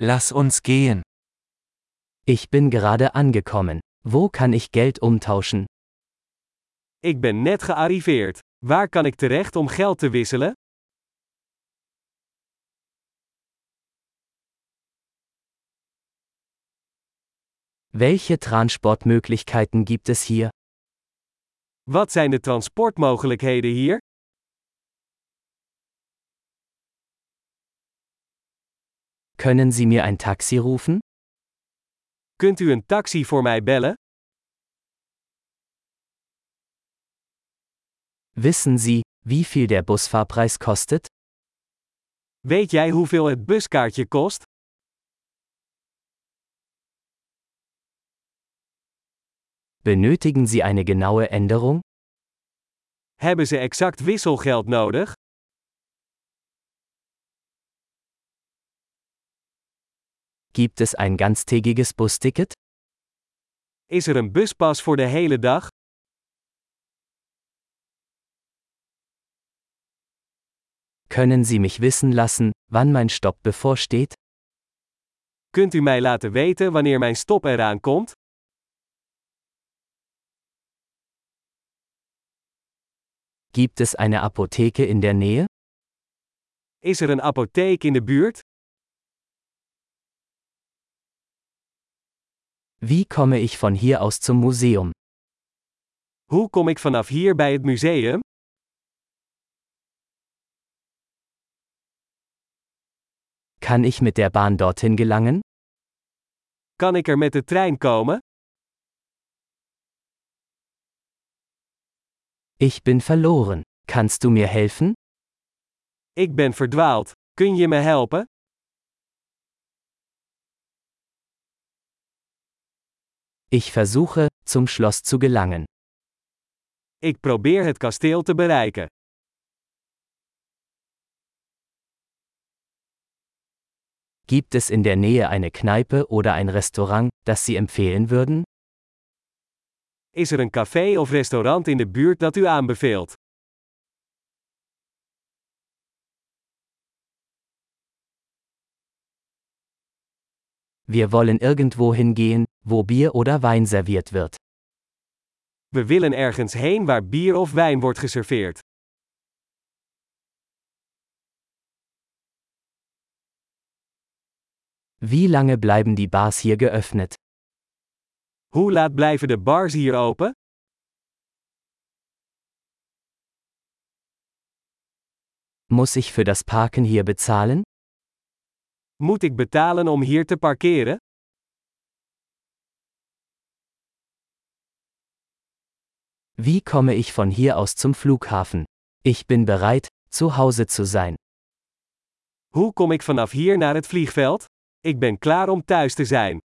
Lass uns gehen. Ich bin gerade angekommen. Wo kann ich Geld umtauschen? Ik ben net gearriveerd. Waar kan ik terecht om geld te wisselen? Welche Transportmöglichkeiten gibt es hier? Wat zijn de transportmogelijkheden hier? Können Sie mir ein Taxi rufen? Kunt u een taxi voor mij bellen? Wissen Sie, wie viel der Busfahrpreis kostet? Weet jij hoeveel het buskaartje kost? Benötigen Sie eine genaue Änderung? Hebben ze exact wisselgeld nodig? Gibt es ein ganztägiges Busticket? Is er een buspas voor de hele dag? Können Sie mich wissen lassen, wann mein Stopp bevorsteht? Kunt u mij laten weten wanneer mijn stop eraan komt? Gibt es eine Apotheke in der Nähe? Is er een apotheek in de buurt? Wie komme ich von hier aus zum Museum? Hoe kom ik vanaf hier bij het museum? Kann ich mit der Bahn dorthin gelangen? Kan ik er met de trein komen? Ich bin verloren. Kannst du mir helfen? Ik ben verdwaald. Kun je me helpen? Ich versuche, zum Schloss zu gelangen. Ik probeer het kasteel te bereiken. Gibt es in der Nähe eine Kneipe oder ein Restaurant, das Sie empfehlen würden? Is er een café of restaurant in de buurt dat u aanbeveelt? Wir wollen irgendwo hingehen, wo Bier oder Wein serviert wird. We willen ergens heen waar bier of wijn wordt geserveerd. Wie lange bleiben die Bars hier geöffnet? Hoe laat blijven de bars hier open? Muss ich für das Parken hier bezahlen? Moet ik betalen om hier te parkeren? Wie komme ich von hier aus zum Flughafen? Ich bin bereit, zu Hause zu sein. Hoe kom ik vanaf hier naar het vliegveld? Ik ben klaar om thuis te zijn.